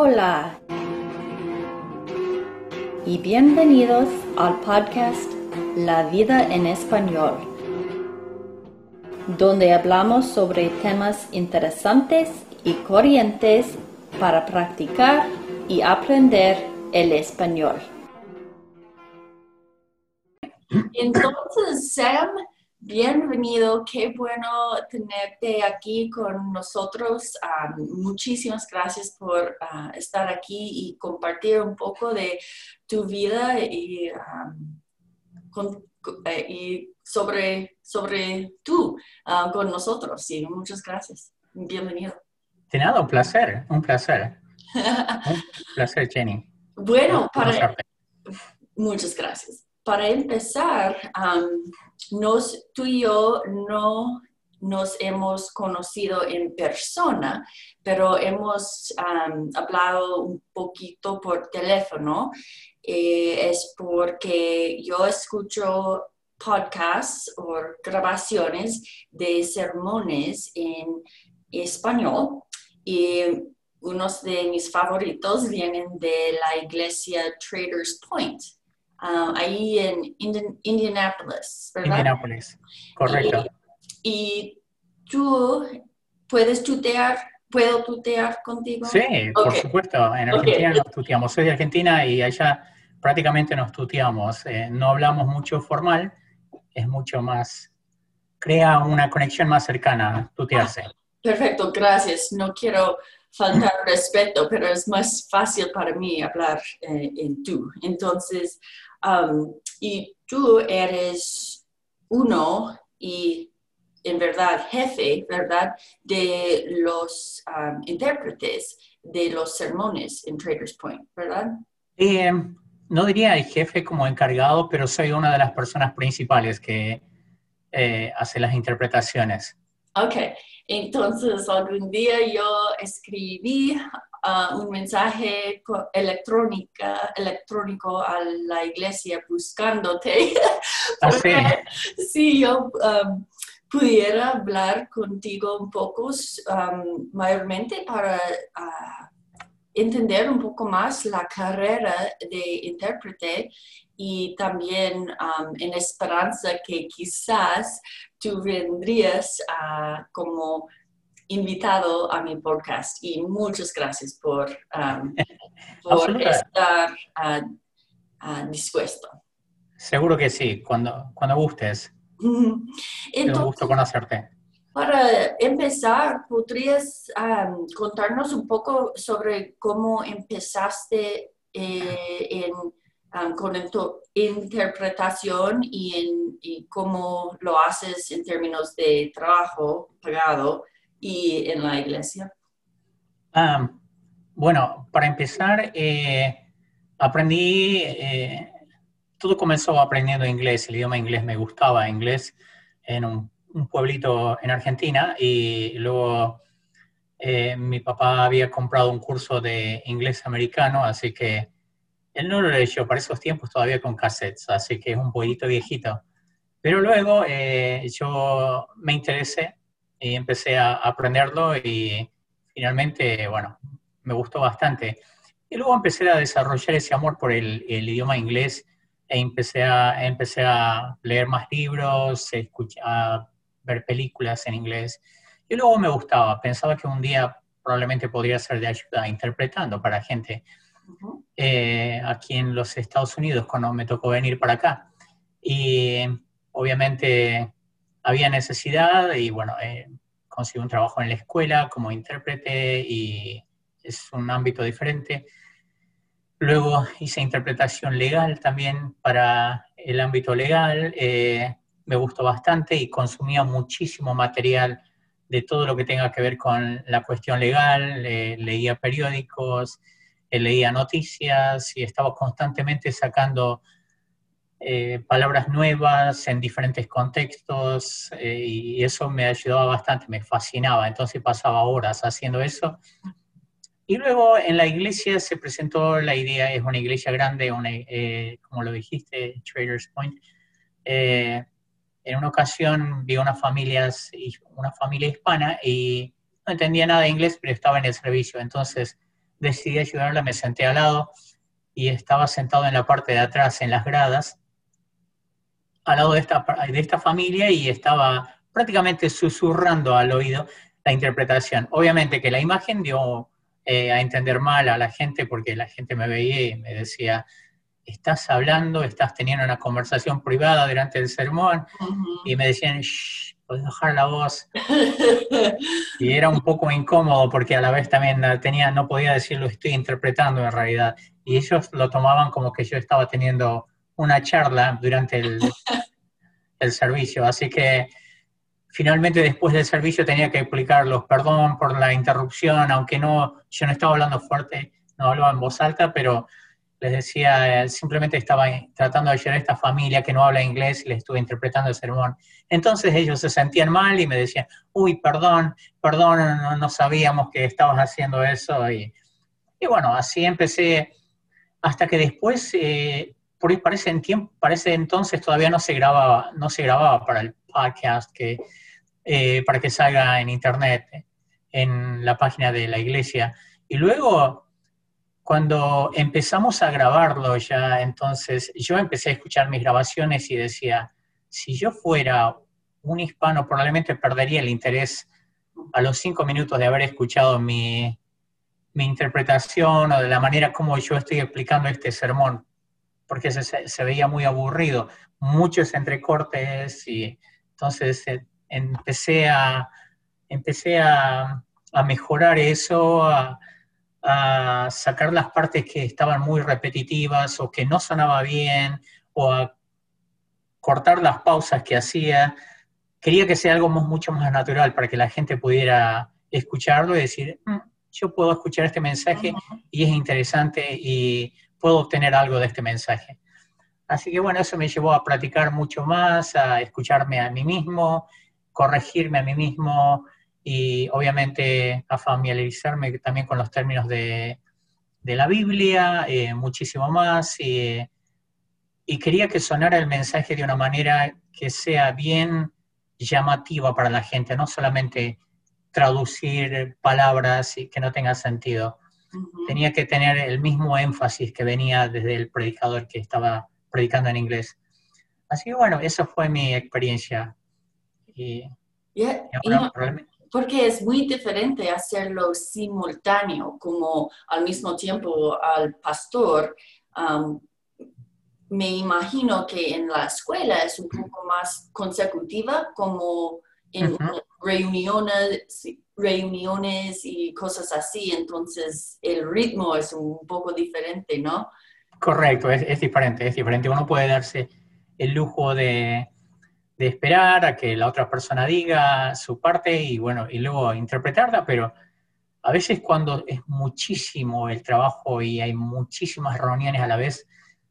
Hola y bienvenidos al podcast La vida en español, donde hablamos sobre temas interesantes y corrientes para practicar y aprender el español. Entonces, Sam, bienvenido. Qué bueno tenerte aquí con nosotros. muchísimas gracias por ah, estar aquí y compartir un poco de tu vida y, eh, sobre, sobre tú ah, con nosotros. Sí, muchas gracias. Bienvenido. De nada, un placer, un placer. un placer, Jenny. Bueno, para... Muchas gracias para empezar, tú y yo no nos hemos conocido en persona, pero hemos hablado un poquito por teléfono. Eh, es porque yo escucho podcasts o grabaciones de sermones en español y unos de mis favoritos vienen de la iglesia Traders Point Um, ahí en Indianapolis, ¿verdad? Indianapolis, correcto. Y, tú puedes tutear, ¿puedo tutear contigo? Sí, por supuesto. En Argentina nos tuteamos. Soy de Argentina y allá prácticamente nos tuteamos. Eh, no hablamos mucho formal, es mucho más, crea una conexión más cercana, tutearse. Ah, perfecto, gracias. No quiero faltar respeto, pero es más fácil para mí hablar eh, en tú. Entonces, Um, y tú eres uno y en verdad jefe, ¿verdad? De los um, intérpretes de los sermones en Traders Point, ¿verdad? Eh, no diría el jefe como encargado, pero soy una de las personas principales que eh, hace las interpretaciones. Ok, entonces algún día yo escribí un mensaje electrónica, electrónico a la iglesia buscándote. Ah, si yo um, pudiera hablar contigo un poco, um, mayormente para ah, entender un poco más la carrera de intérprete y también um, en esperanza que quizás tú vendrías a como invitado a mi podcast y muchas gracias por, um, estar uh, dispuesto. Seguro que sí, cuando, cuando gustes. Entonces, gusto conocerte. Para empezar, ¿podrías um, contarnos un poco sobre cómo empezaste eh, en, um, con interpretación y, en, y cómo lo haces en términos de trabajo pagado? Y en la iglesia? Bueno, para empezar, eh, aprendí, eh, todo comenzó aprendiendo inglés, el idioma inglés me gustaba, inglés en un, pueblito en Argentina y luego eh, mi papá había comprado un curso de inglés americano, así que él no lo leyó para esos tiempos todavía con cassettes, así que es un poquito viejito. Pero luego yo me interesé y empecé a aprenderlo y finalmente, bueno, me gustó bastante. Y luego empecé a desarrollar ese amor por el, idioma inglés e empecé a, empecé a leer más libros, escuchar, a ver películas en inglés. Y luego me gustaba, pensaba que un día probablemente podría ser de ayuda interpretando para gente eh, aquí en los Estados Unidos cuando me tocó venir para acá. Y obviamente había necesidad y bueno, eh, conseguí un trabajo en la escuela como intérprete y es un ámbito diferente. Luego hice interpretación legal también para el ámbito legal. Eh, me gustó bastante y consumía muchísimo material de todo lo que tenga que ver con la cuestión legal. leía periódicos, eh, leía noticias y estaba constantemente sacando eh, palabras nuevas en diferentes contextos eh, y eso me ayudaba bastante, me fascinaba, entonces pasaba horas haciendo eso. Y luego en la iglesia se presentó la idea, es una iglesia grande, eh, como lo dijiste, Traders Point. en una ocasión vi una, familias, una familia hispana y no entendía nada de inglés, pero estaba en el servicio, entonces decidí ayudarla, me senté al lado y estaba sentado en la parte de atrás, en las gradas, al lado de esta, de esta familia y estaba prácticamente susurrando al oído la interpretación. Obviamente que la imagen dio eh, a entender mal a la gente porque la gente me veía y me decía, estás hablando, estás teniendo una conversación privada durante el sermón y me decían, Shh, puedes bajar la voz. y era un poco incómodo porque a la vez también tenía, no podía decir lo estoy interpretando en realidad. Y ellos lo tomaban como que yo estaba teniendo una charla durante el, el servicio. Así que finalmente después del servicio tenía que explicarlos, perdón por la interrupción, aunque no, yo no estaba hablando fuerte, no hablaba en voz alta, pero les decía, eh, simplemente estaba tratando de ayudar a esta familia que no habla inglés y les estuve interpretando el sermón. Entonces ellos se sentían mal y me decían, uy, perdón, perdón, no, sabíamos que estabas haciendo eso. Y, y, bueno, así empecé, hasta que después, eh, por parece, tiempo, parece entonces todavía no se grababa, no se grababa para el podcast, que, eh, para que salga en internet, en la página de la iglesia. Y luego cuando empezamos a grabarlo ya, entonces yo empecé a escuchar mis grabaciones y decía, si yo fuera un hispano, probablemente perdería el interés a los cinco minutos de haber escuchado mi interpretación o de la manera como yo estoy explicando este sermón, porque se, se veía muy aburrido, muchos entrecortes y entonces eh, empecé a, empecé a, a mejorar eso, a, a sacar las partes que estaban muy repetitivas o que no sonaba bien o a cortar las pausas que hacía. Quería que sea algo mucho más natural para que la gente pudiera escucharlo y decir, mm, yo puedo escuchar este mensaje y es interesante y puedo obtener algo de este mensaje. Así que bueno, eso me llevó a practicar mucho más, a escucharme a mí mismo, corregirme a mí mismo, y obviamente a familiarizarme también con los términos de, de la Biblia, eh, muchísimo más, y, y, quería que sonara el mensaje de una manera que sea bien llamativa para la gente, no solamente traducir palabras y que no tenga sentido. Tenía que tener el mismo énfasis que venía desde el predicador que estaba predicando en inglés. Así que bueno, esa fue mi experiencia. Y, porque es muy diferente hacerlo simultáneo, como al mismo tiempo al pastor. me imagino que en la escuela es un poco más consecutiva, como en reuniones, reuniones y cosas así, entonces el ritmo es un poco diferente, ¿no? Correcto, es diferente, es diferente. Uno puede darse el lujo de, de esperar a que la otra persona diga su parte y bueno, y luego interpretarla, pero a veces cuando es muchísimo el trabajo y hay muchísimas reuniones a la vez,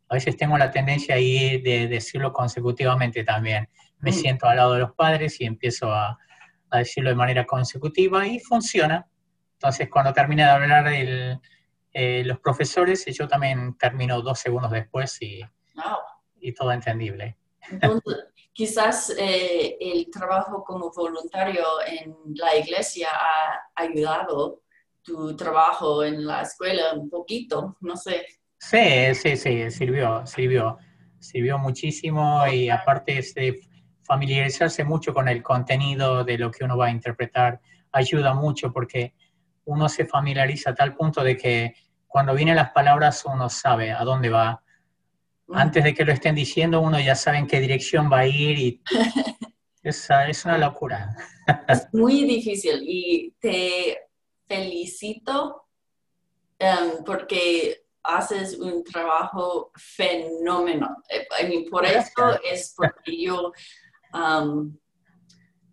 a veces tengo la tendencia ahí de decirlo consecutivamente también. Me mm. siento al lado de los padres y empiezo a, decirlo de manera consecutiva y funciona. Entonces, cuando termina de hablar el, eh, los profesores, yo también termino dos segundos después y, y todo entendible. Entonces, quizás eh, el trabajo como voluntario en la iglesia ha ayudado tu trabajo en la escuela un poquito, no sé. Sí, sí, sí, sirvió, sirvió, sirvió muchísimo y aparte de familiarizarse mucho con el contenido de lo que uno va a interpretar, ayuda mucho porque uno se familiariza a tal punto de que cuando vienen las palabras uno sabe a dónde va, antes de que lo estén diciendo, uno ya sabe en qué dirección va a ir y es, es una locura. Es muy difícil y te felicito em, porque haces un trabajo fenómeno. Eh, por eso es porque yo, um,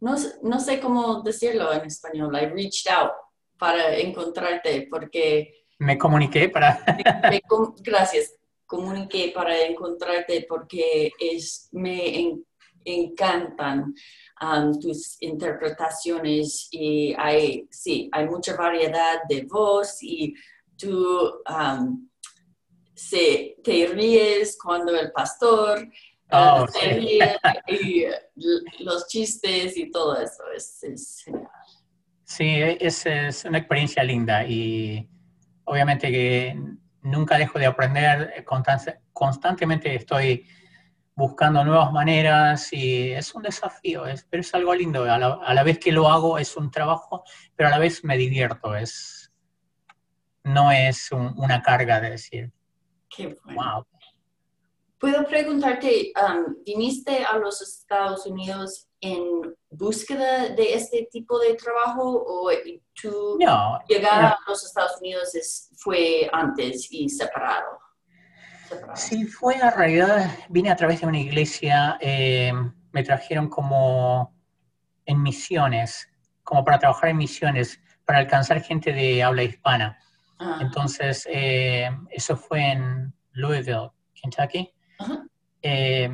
no, no, sé cómo decirlo en español, I reached out para encontrarte porque... Me comuniqué para... gracias comuniqué para encontrarte porque es, me encantan um, tus interpretaciones y hay, sí, hay mucha variedad de voz y tú um, se, te ríes cuando el pastor oh, y los chistes y todo eso es, genial. Sí, es, es, una experiencia linda y obviamente que nunca dejo de aprender, constantemente estoy buscando nuevas maneras y es un desafío, es, pero es algo lindo. A la, vez que lo hago es un trabajo, pero a la vez me divierto, es, no es una carga de decir, Qué wow. Puedo preguntarte, um, ¿viniste a los Estados Unidos en búsqueda de este tipo de trabajo o tu llegada a los Estados Unidos fue antes y separado? Sí, fue a realidad, vine a través de una iglesia, eh, me trajeron como en misiones, como para trabajar en misiones, para alcanzar gente de habla hispana. Ah. Entonces, eh, eso fue en Louisville, Kentucky. Eh,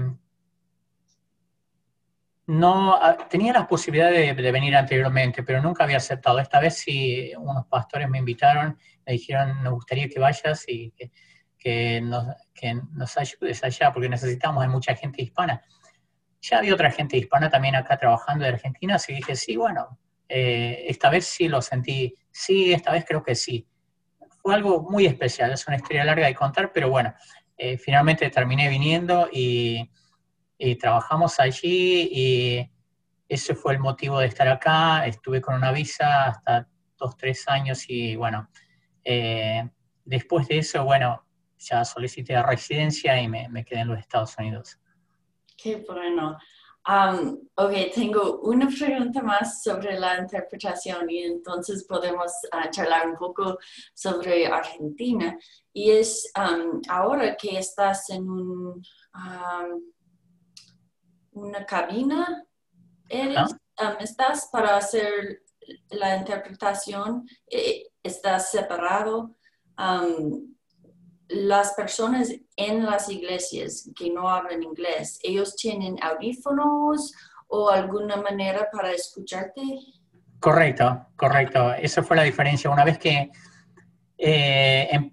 no, ah, tenía la posibilidad de, venir anteriormente, pero nunca había aceptado. Esta vez sí, unos pastores me invitaron, me dijeron, nos gustaría que vayas y que, que, nos, que ayudes allá, porque necesitamos, hay mucha gente hispana. Ya había otra gente hispana también acá trabajando de Argentina, así dije, sí, bueno, eh, esta vez sí lo sentí, sí, esta vez creo que sí. Fue algo muy especial, es una historia larga de contar, pero bueno, eh, finalmente terminé viniendo y, trabajamos allí y ese fue el motivo de estar acá. Estuve con una visa hasta dos, tres años y bueno, eh, después de eso, bueno, ya solicité la residencia y me, me quedé en los Estados Unidos. Qué bueno. Um, ok, tengo una pregunta más sobre la interpretación y entonces podemos uh, charlar un poco sobre Argentina. Y es um, ahora que estás en un, um, una cabina, eres, estás para hacer la interpretación, eh, estás separado las personas en las iglesias que no hablan inglés, ¿ellos tienen audífonos o alguna manera para escucharte? Correcto, correcto. Esa fue la diferencia. Una vez que eh,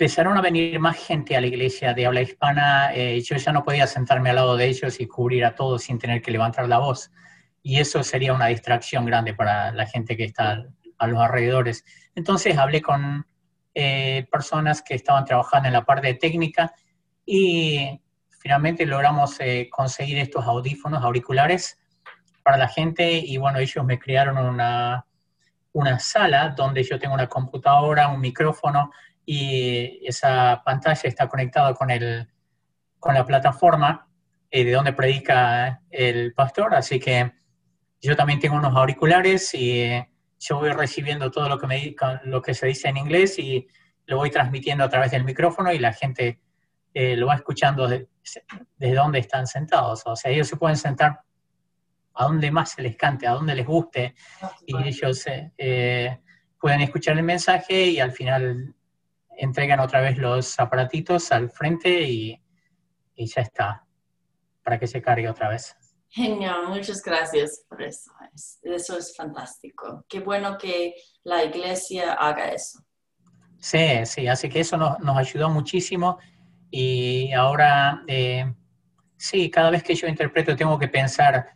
empezaron a venir más gente a la iglesia de habla hispana, eh, yo ya no podía sentarme al lado de ellos y cubrir a todos sin tener que levantar la voz. Y eso sería una distracción grande para la gente que está a los alrededores. Entonces hablé con eh, personas que estaban trabajando en la parte técnica y finalmente logramos eh, conseguir estos audífonos auriculares para la gente y bueno, ellos me crearon una, una sala donde yo tengo una computadora, un micrófono y esa pantalla está conectada con, con la plataforma eh, de donde predica el pastor, así que yo también tengo unos auriculares y yo voy recibiendo todo lo que, me, lo que se dice en inglés y lo voy transmitiendo a través del micrófono y la gente eh, lo va escuchando desde donde están sentados. O sea, ellos se pueden sentar a donde más se les cante, a donde les guste, y ellos eh, eh, pueden escuchar el mensaje y al final entregan otra vez los aparatitos al frente y, y ya está, para que se cargue otra vez. Genial, muchas gracias por eso. Eso es fantástico. Qué bueno que la iglesia haga eso. Sí, sí, así que eso nos, nos ayudó muchísimo y ahora, eh, sí, cada vez que yo interpreto tengo que pensar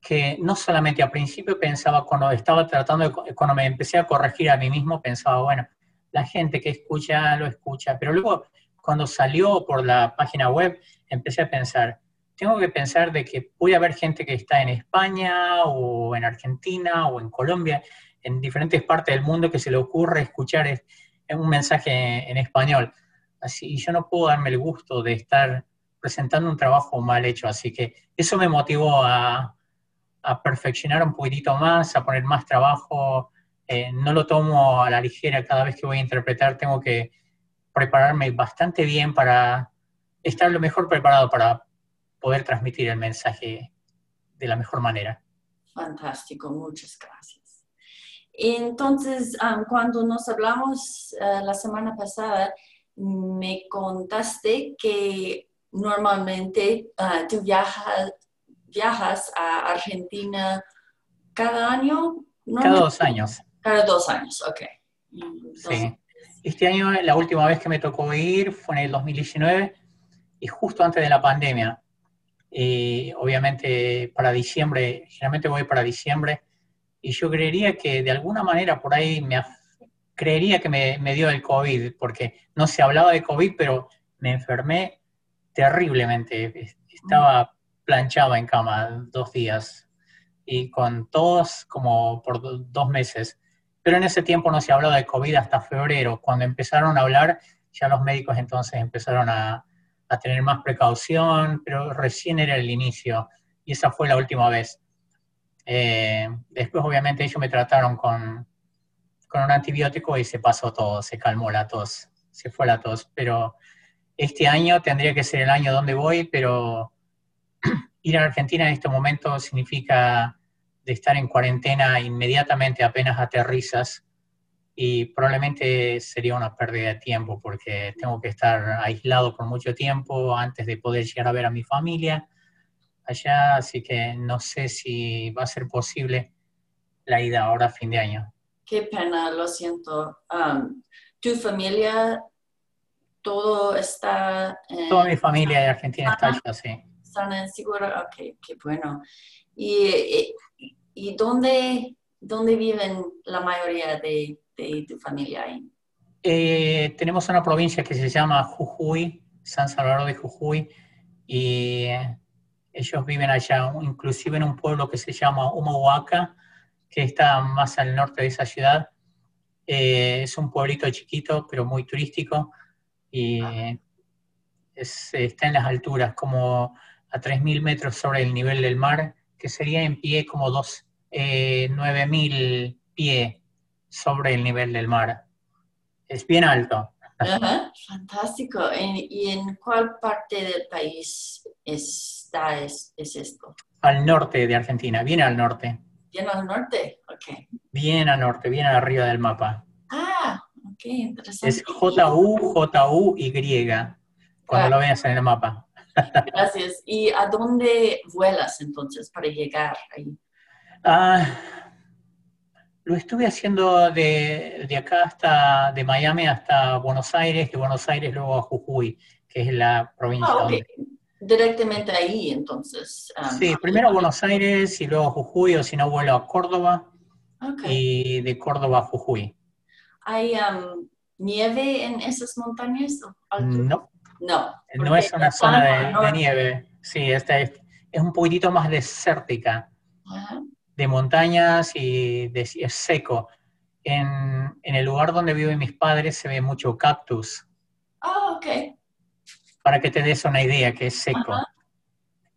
que no solamente al principio pensaba cuando estaba tratando, de, cuando me empecé a corregir a mí mismo, pensaba, bueno, la gente que escucha lo escucha, pero luego cuando salió por la página web empecé a pensar, tengo que pensar de que puede haber gente que está en España o en Argentina o en Colombia, en diferentes partes del mundo que se le ocurre escuchar un mensaje en español. Así, y yo no puedo darme el gusto de estar presentando un trabajo mal hecho, así que eso me motivó a, a perfeccionar un poquitito más, a poner más trabajo. Eh, no lo tomo a la ligera cada vez que voy a interpretar, tengo que prepararme bastante bien para estar lo mejor preparado para poder transmitir el mensaje de la mejor manera. Fantástico, muchas gracias. Entonces, cuando nos hablamos eh, la semana pasada, me contaste que normalmente ah, tú viajas, viajas a Argentina cada año. Cada dos años. Cada dos años, ok. sí. Este año, la última vez que me tocó ir fue en el 2019 y justo antes de la pandemia. Y obviamente para diciembre, generalmente voy para diciembre, y yo creería que de alguna manera por ahí me creería que me, me, dio el COVID, porque no se hablaba de COVID, pero me enfermé terriblemente. Estaba planchado en cama dos días y con tos como por dos meses. Pero en ese tiempo no se hablaba de COVID hasta febrero. Cuando empezaron a hablar, ya los médicos entonces empezaron a, a tener más precaución, pero recién era el inicio y esa fue la última vez. Eh, después, obviamente, ellos me trataron con, con un antibiótico y se pasó todo, se calmó la tos, se fue la tos. Pero este año tendría que ser el año donde voy, pero ir a Argentina en este momento significa de estar en cuarentena inmediatamente apenas aterrizas y probablemente sería una pérdida de tiempo porque tengo que estar aislado por mucho tiempo antes de poder llegar a ver a mi familia allá, así que no sé si va a ser posible la ida ahora a fin de año. Qué pena, lo siento. Um, ¿Tu familia, todo está... Toda mi familia de Argentina está allá, sí. ¿Están en seguro? Ok, qué bueno. ¿Y, y, dónde, dónde viven la mayoría de, de tu familia ahí? Eh, tenemos una provincia que se llama Jujuy, San Salvador de Jujuy, y ellos viven allá, inclusive en un pueblo que se llama Humahuaca, que está más al norte de esa ciudad. Eh, es un pueblito chiquito, pero muy turístico, y está en las alturas, como a 3.000 metros sobre el nivel del mar, que sería en pie como dos, eh, 9.000 pies sobre el nivel del mar. Es bien alto. fantástico. ¿Y en cuál parte del país está es, esto? Al norte de Argentina, bien al norte. Bien al norte, ok. Bien al norte, bien arriba del mapa. Ah, ok, interesante. Es J-U-J-U-Y, cuando lo veas en el mapa. Gracias. ¿Y a dónde vuelas entonces para llegar ahí? Ah, lo estuve haciendo de, acá hasta, de Miami hasta Buenos Aires, de Buenos Aires luego a Jujuy, que es la provincia. Ah, Directamente ahí, entonces. Um, sí, primero a Buenos Aires y luego a Jujuy, o si no vuelo a Córdoba. Y de Córdoba a Jujuy. ¿Hay um, nieve en esas montañas? No. No. No es una zona de, nieve. Sí, esta es, es un poquitito más desértica. Ajá de montañas y de, es seco. En, el lugar donde viven mis padres se ve mucho cactus. Ah, ok. Para que te des una idea que es seco.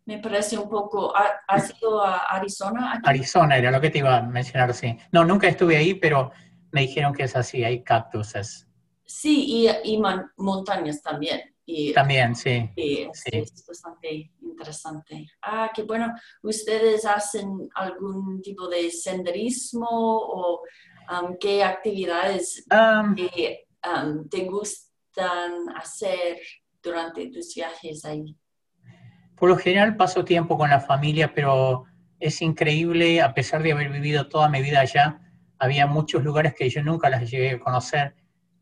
Me parece un poco... ¿Has ido a Arizona? Arizona era lo que te iba a mencionar, sí. No, nunca estuve ahí, pero me dijeron que es así, hay cactuses. Sí, y, montañas también. También, sí. Es, bastante interesante. Ah, qué bueno. ¿Ustedes hacen algún tipo de senderismo o um, qué actividades um, um, te gustan hacer durante tus viajes ahí? Por lo general paso tiempo con la familia, pero es increíble, a pesar de haber vivido toda mi vida allá, había muchos lugares que yo nunca las llegué a conocer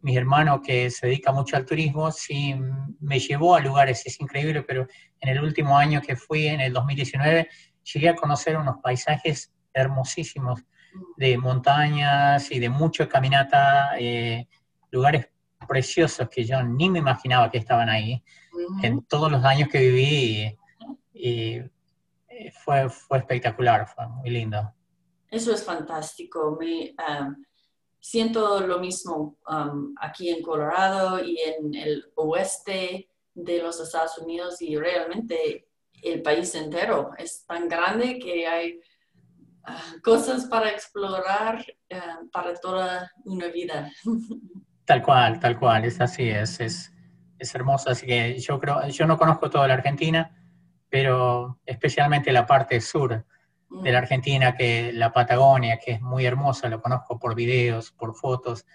mi hermano que se dedica mucho al turismo, sí me llevó a lugares, es increíble, pero en el último año que fui, en el 2019, llegué a conocer unos paisajes hermosísimos de montañas y de mucha caminata, eh, lugares preciosos que yo ni me imaginaba que estaban ahí en todos los años que viví y, eh, fue, fue espectacular, fue muy lindo. Eso es fantástico. Me, um, siento lo mismo um, aquí en Colorado y en el oeste de los Estados Unidos y realmente el país entero es tan grande que hay ah, cosas para explorar ah, para toda una vida. Tal cual, tal cual, es así, es, es, es hermoso. Así que yo creo, yo no conozco toda la Argentina, pero especialmente la parte sur de la Argentina, que la Patagonia, que es muy hermosa, lo conozco por videos, por fotos,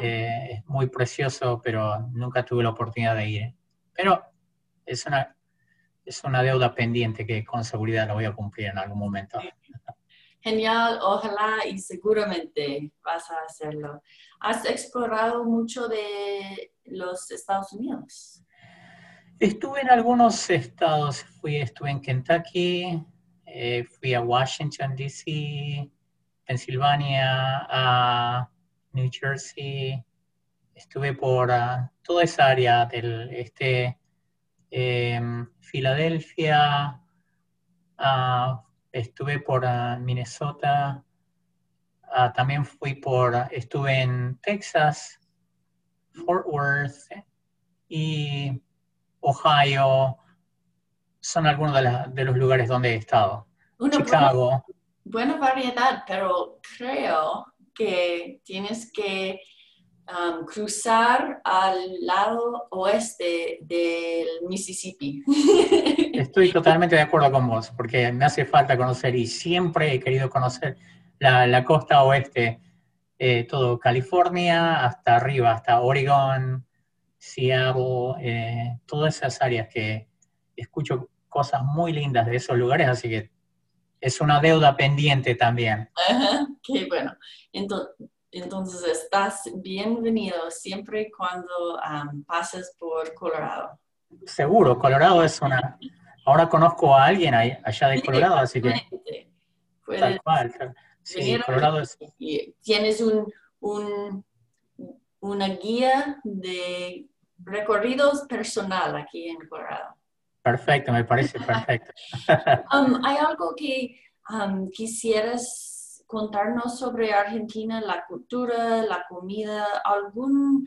eh, es muy precioso, pero nunca tuve la oportunidad de ir. Pero es una, es una deuda pendiente que con seguridad lo voy a cumplir en algún momento. Genial, ojalá y seguramente vas a hacerlo. ¿Has explorado mucho de los Estados Unidos? Estuve en algunos estados, fui, estuve en Kentucky, eh, fui a Washington, D.C., Pensilvania, a New Jersey, estuve por ah, toda esa área del este, em, Filadelfia, ah, estuve por Minnesota, también fui por, estuve en Texas, Fort Worth y Ohio, son algunos de, los lugares donde he estado. Chicago. Buena, variedad, pero creo que tienes que um, cruzar al lado oeste del Mississippi. Estoy totalmente de acuerdo con vos, porque me hace falta conocer y siempre he querido conocer la, costa oeste, eh, todo California hasta arriba, hasta Oregon, Seattle, eh, todas esas áreas que escucho cosas muy lindas de esos lugares, así que es una deuda pendiente también. qué bueno. Entonces, estás bienvenido siempre cuando pases por Colorado. Seguro, Colorado es una... Ahora conozco a alguien allá de Colorado, así que... Tal cual. Sí, Colorado es... Tienes un, un, una guía de recorridos personal aquí en Colorado. Perfecto, me parece perfecto. Um, ¿Hay algo que um, quisieras contarnos sobre Argentina, la cultura, la comida, algún,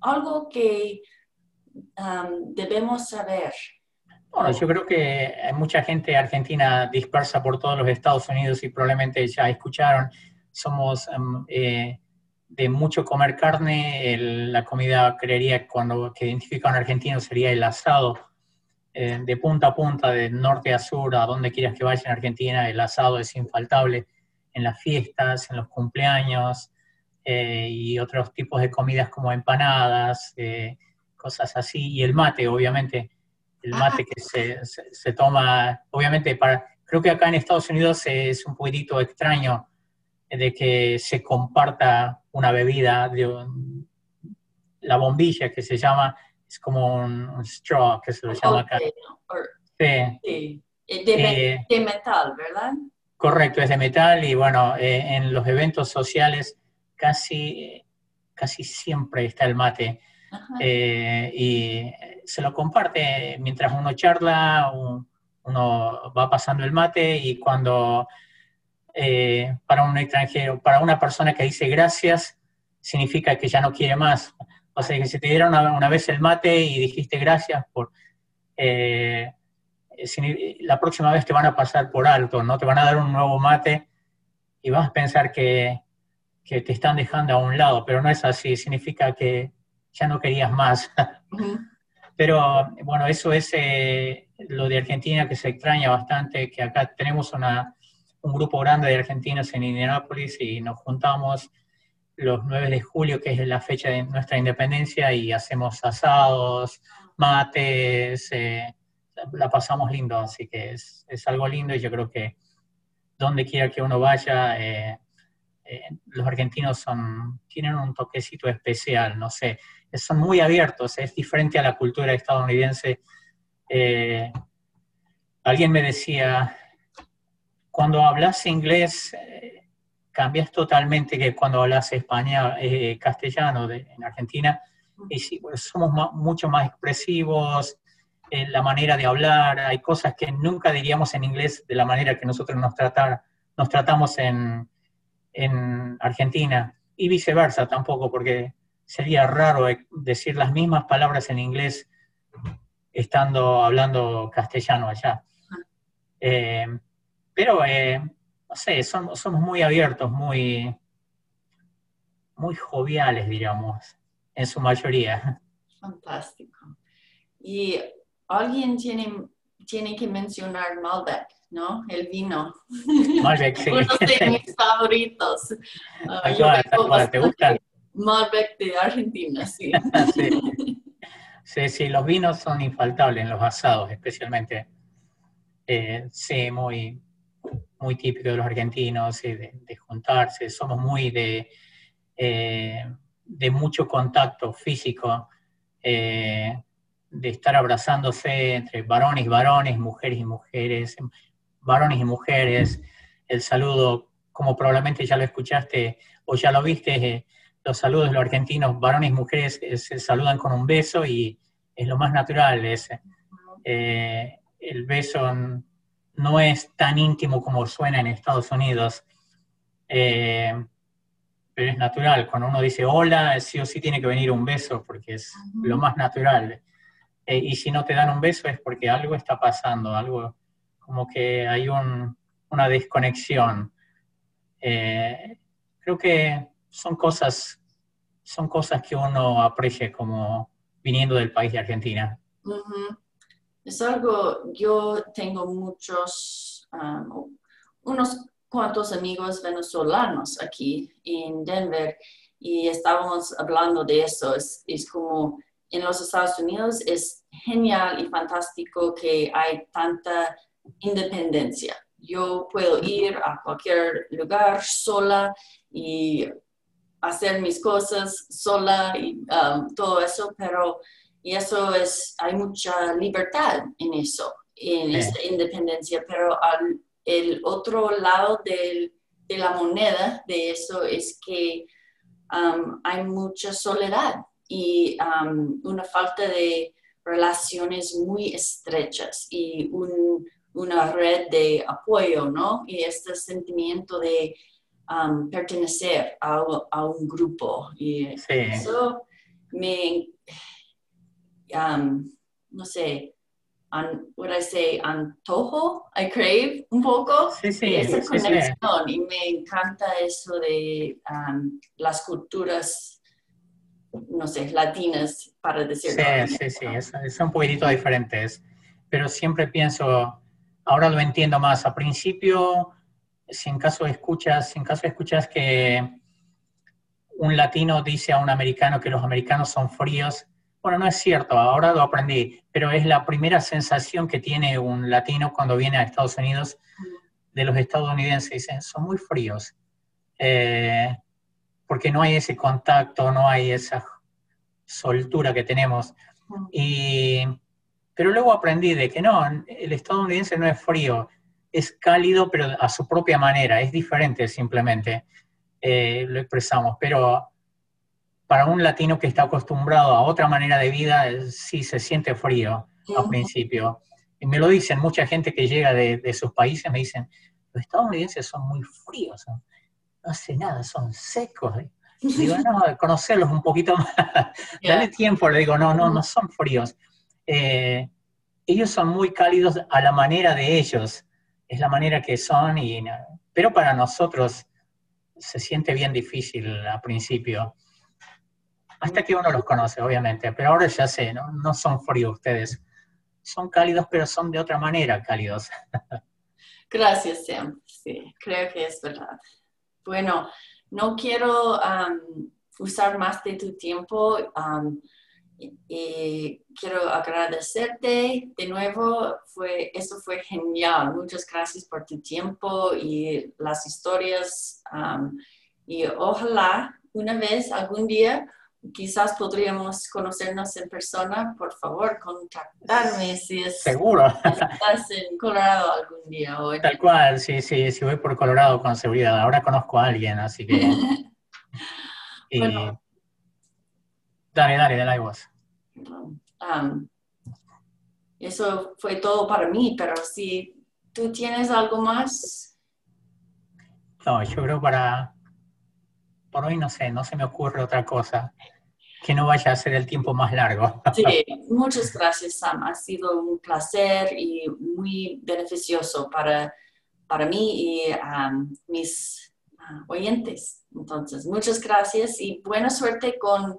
algo que um, debemos saber? Bueno, yo creo que hay mucha gente argentina dispersa por todos los Estados Unidos y probablemente ya escucharon, somos eh, de mucho comer carne, la comida creería cuando que identifica a un argentino sería el asado eh, de punta a punta, de norte a sur, a donde quieras que vaya en Argentina, el asado es infaltable en las fiestas, en los cumpleaños eh, y otros tipos de comidas como empanadas, eh, cosas así. Y el mate, obviamente, el mate que se, se, toma, obviamente, para, creo que acá en Estados Unidos es un poquitito extraño de que se comparta una bebida, de, la bombilla que se llama, es como un, straw que se lo llama acá. sí. De, de, metal, ¿verdad? Correcto, es de metal y bueno, eh, en los eventos sociales casi, casi siempre está el mate. Eh, y se lo comparte mientras uno charla, uno va pasando el mate y cuando eh, para un extranjero, para una persona que dice gracias, significa que ya no quiere más. O sea, que si te dieron una, vez el mate y dijiste gracias por... Eh, la próxima vez te van a pasar por alto, ¿no? Te van a dar un nuevo mate y vas a pensar que, que te están dejando a un lado, pero no es así, significa que ya no querías más. Pero bueno, eso es eh, lo de Argentina que se extraña bastante, que acá tenemos una, un grupo grande de argentinos en Indianápolis y nos juntamos los 9 de julio, que es la fecha de nuestra independencia, y hacemos asados, mates, eh, la pasamos lindo, así que es, es, algo lindo y yo creo que donde quiera que uno vaya, eh, eh, los argentinos son, tienen un toquecito especial, no sé, son muy abiertos, es diferente a la cultura estadounidense. alguien me decía, cuando hablas inglés, cambias totalmente que cuando hablas español, eh, castellano en Argentina, y sí, pues somos mucho más expresivos en la manera de hablar, hay cosas que nunca diríamos en inglés de la manera que nosotros nos, tratar, nos tratamos en, en Argentina, y viceversa tampoco, porque sería raro e, decir las mismas palabras en inglés estando hablando castellano allá. Eh, pero eh, no sé, somos, muy abiertos, muy, muy joviales, diríamos, en su mayoría. Fantástico. Y alguien tiene, tiene que mencionar Malbec, ¿no? El vino. Malbec, sí. Uno de mis favoritos. Uh, ¿Te gusta? Malbec de Argentina, sí. sí. sí. sí, los vinos son infaltables en los asados, especialmente. Eh, sí, muy, muy típico de los argentinos, de, juntarse, somos muy de, eh, de mucho contacto físico, eh, de estar abrazándose entre varones y varones, mujeres y mujeres, varones y mujeres, el saludo, como probablemente ya lo escuchaste o ya lo viste, los saludos de los argentinos, varones y mujeres eh, se saludan con un beso y es lo más natural. Eh, el beso no es tan íntimo como suena en Estados Unidos, eh, pero es natural. Cuando uno dice hola, sí o sí tiene que venir un beso porque es lo más natural. y si no te dan un beso es porque algo está pasando, algo como que hay una desconexión. creo que son cosas, son cosas que uno aprecia como viniendo del país de Argentina. Es algo, yo tengo muchos, um, unos cuantos amigos venezolanos aquí en Denver y estábamos hablando de eso. Es, como en los Estados Unidos es genial y fantástico que hay tanta independencia. Yo puedo ir a cualquier lugar sola y hacer mis cosas sola y um, todo eso, pero y eso es, hay mucha libertad en eso, en esta independencia, pero al el otro lado de la moneda de eso es que um, hay mucha soledad y um, una falta de relaciones muy estrechas y una red de apoyo, ¿no? Y este sentimiento de Um, pertenecer a, un grupo. Y eso me, um, no sé, what I say, antojo, I crave un poco sí, sí, esa conexión y me encanta eso de um, las culturas, no sé, latinas, para decirlo. Sí, sí, sí, son un poquitito diferentes, pero siempre pienso, ahora lo entiendo más, a principio si en caso escuchas, en caso escuchas que un latino dice a un americano que los americanos son fríos, bueno, no es cierto, ahora lo aprendí, pero es la primera sensación que tiene un latino cuando viene a Estados Unidos de los estadounidenses, dicen, son muy fríos, eh, porque no hay ese contacto, no hay esa soltura que tenemos. Y, pero luego aprendí de que no, el estadounidense no es frío, es cálido, pero a su propia manera, es diferente simplemente, eh, lo expresamos, pero para un latino que está acostumbrado a otra manera de vida, sí se siente frío al principio. Y me lo dicen, mucha gente que llega de, sus países me dicen, los estadounidenses son muy fríos, no, hace nada, son secos. Digo, no, conocerlos un poquito más, dale tiempo, le digo, no, no, no son fríos. Eh, ellos son muy cálidos a la manera de ellos es la manera que son, y, pero para nosotros se siente bien difícil al principio. Hasta que uno los conoce, obviamente, pero ahora ya sé, no, no son fríos ustedes. Son cálidos, pero son de otra manera cálidos. Gracias, Sam. Sí, creo que es verdad. Bueno, no quiero usar más de tu tiempo. Y quiero agradecerte de nuevo, fue, eso fue genial. Muchas gracias por tu tiempo y las historias. y ojalá una vez, algún día, quizás podríamos conocernos en persona. Por favor, contactarme si es, Seguro. estás en Colorado algún día. Tal cual, sí, sí, sí voy por Colorado con seguridad. Ahora conozco a alguien, así que... bueno. Dale, dale, dale vos. Um, eso fue todo para mí, pero si tú tienes algo más. No, yo creo para, por hoy no sé, no se me ocurre otra cosa que no vaya a ser el tiempo más largo. Sí, muchas gracias Sam, ha sido un placer y muy beneficioso para, para mí y um, mis uh, oyentes. Entonces, muchas gracias y buena suerte con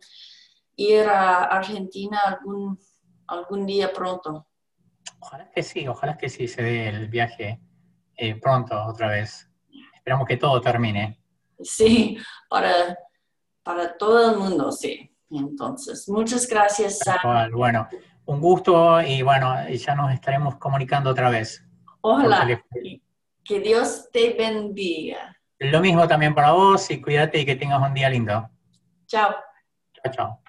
ir a Argentina algún, algún día pronto. Ojalá que sí, ojalá que sí se dé el viaje eh, pronto otra vez. Esperamos que todo termine. Sí, para, para todo el mundo, sí. Entonces, muchas gracias. Bueno, un gusto y bueno, ya nos estaremos comunicando otra vez. Ojalá. Que Dios te bendiga. Lo mismo también para vos y cuídate y que tengas un día lindo. Chao. Chao, chao.